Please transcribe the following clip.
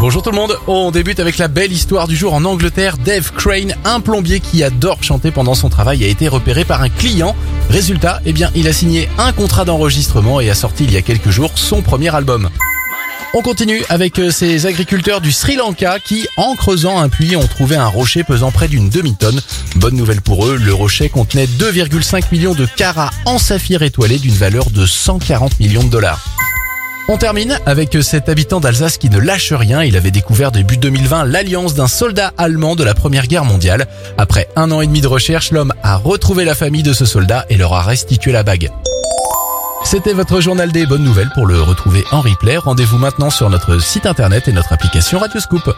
Bonjour tout le monde, on débute avec la belle histoire du jour en Angleterre. Dave Crane, un plombier qui adore chanter pendant son travail, a été repéré par un client. Résultat, eh bien, il a signé un contrat d'enregistrement et a sorti il y a quelques jours son premier album. On continue avec euh, ces agriculteurs du Sri Lanka qui, en creusant un puits, ont trouvé un rocher pesant près d'une demi-tonne. Bonne nouvelle pour eux, le rocher contenait 2,5 millions de carats en saphir étoilé d'une valeur de 140 millions de dollars. On termine avec cet habitant d'Alsace qui ne lâche rien. Il avait découvert début 2020 l'alliance d'un soldat allemand de la Première Guerre mondiale. Après un an et demi de recherche, l'homme a retrouvé la famille de ce soldat et leur a restitué la bague. C'était votre journal des bonnes nouvelles. Pour le retrouver en replay, rendez-vous maintenant sur notre site internet et notre application Radioscoop.